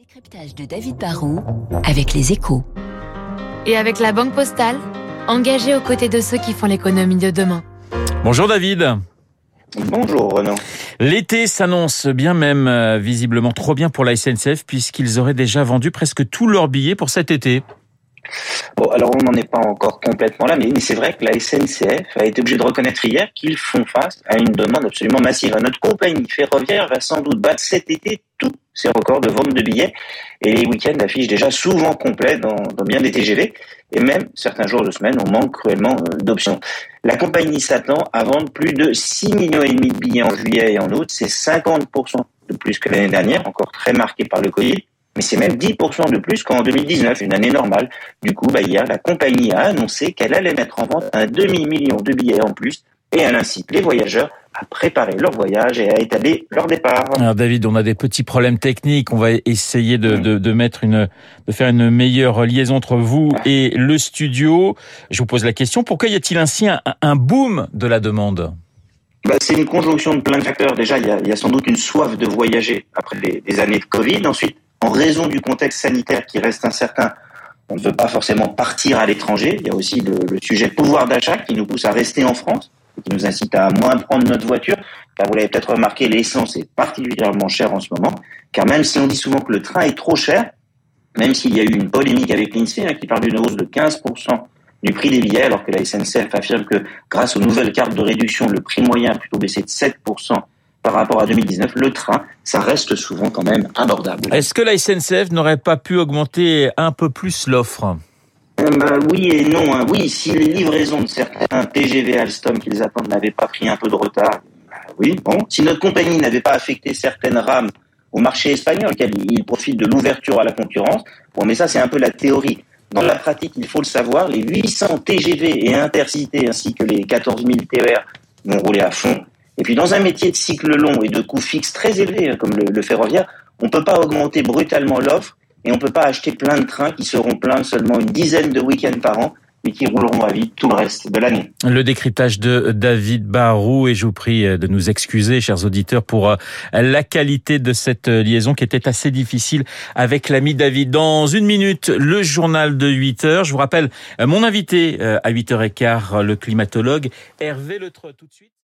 Décryptage de David Barrault avec les échos. Et avec la Banque Postale, engagée aux côtés de ceux qui font l'économie de demain. Bonjour David. Bonjour Renaud. L'été s'annonce bien même euh, visiblement trop bien pour la SNCF puisqu'ils auraient déjà vendu presque tous leurs billets pour cet été. Bon, alors on n'en est pas encore complètement là, mais, c'est vrai que la SNCF a été obligée de reconnaître hier qu'ils font face à une demande absolument massive. Notre compagnie ferroviaire va sans doute battre cet été tous ses records de vente de billets et les week-ends affichent déjà souvent complets dans, bien des TGV et même certains jours de semaine on manque cruellement euh, d'options. La compagnie s'attend à vendre plus de 6 millions et demi de billets en juillet et en août, c'est 50% de plus que l'année dernière, encore très marqué par le Covid mais c'est même 10% de plus qu'en 2019, une année normale. Du coup, bah, hier, la compagnie a annoncé qu'elle allait mettre en vente un demi-million de billets en plus et elle incite les voyageurs à préparer leur voyage et à étaler leur départ. Alors David, on a des petits problèmes techniques. On va essayer de, de, de, mettre une, de faire une meilleure liaison entre vous et le studio. Je vous pose la question pourquoi y a-t-il ainsi un, un, boom de la demande? Bah, c'est une conjonction de plein de facteurs. Déjà, il y a, il y a sans doute une soif de voyager après des, des années de Covid. Ensuite, en raison du contexte sanitaire qui reste incertain, on ne veut pas forcément partir à l'étranger. Il y a aussi le, sujet pouvoir d'achat qui nous pousse à rester en France, qui nous incite à moins prendre notre voiture. Car vous l'avez peut-être remarqué, l'essence est particulièrement chère en ce moment. Car même si on dit souvent que le train est trop cher, même s'il y a eu une polémique avec l'INSEE hein, qui parle d'une hausse de 15% du prix des billets, alors que la SNCF affirme que grâce aux nouvelles cartes de réduction, le prix moyen a plutôt baissé de 7% par rapport à 2019, le train, ça reste souvent quand même abordable. Est-ce que la SNCF n'aurait pas pu augmenter un peu plus l'offre? Euh, bah, oui et non. Hein. Oui, si les livraisons de certains TGV Alstom qu'ils attendent n'avaient pas pris un peu de retard, bah, oui, bon. Si notre compagnie n'avait pas affecté certaines rames au marché espagnol, il profite de l'ouverture à la concurrence, bon, mais ça c'est un peu la théorie. Dans la pratique, il faut le savoir, les 800 TGV et intercités ainsi que les 14 000 TER vont rouler à fond et puis dans un métier de cycle long et de coûts fixes très élevés, hein, comme le, ferroviaire, on ne peut pas augmenter brutalement l'offre et on ne peut pas acheter plein de trains qui seront pleins seulement une dizaine de week-ends par an et qui rouleront à vide tout le reste de l'année. Le décryptage de David Barou et je vous prie de nous excuser, chers auditeurs, pour euh, la qualité de cette liaison qui était assez difficile avec l'ami David. Dans une minute, le journal de 8 heures. Je vous rappelle mon invité euh, à 8h15, le climatologue Hervé Letre. Tout de suite.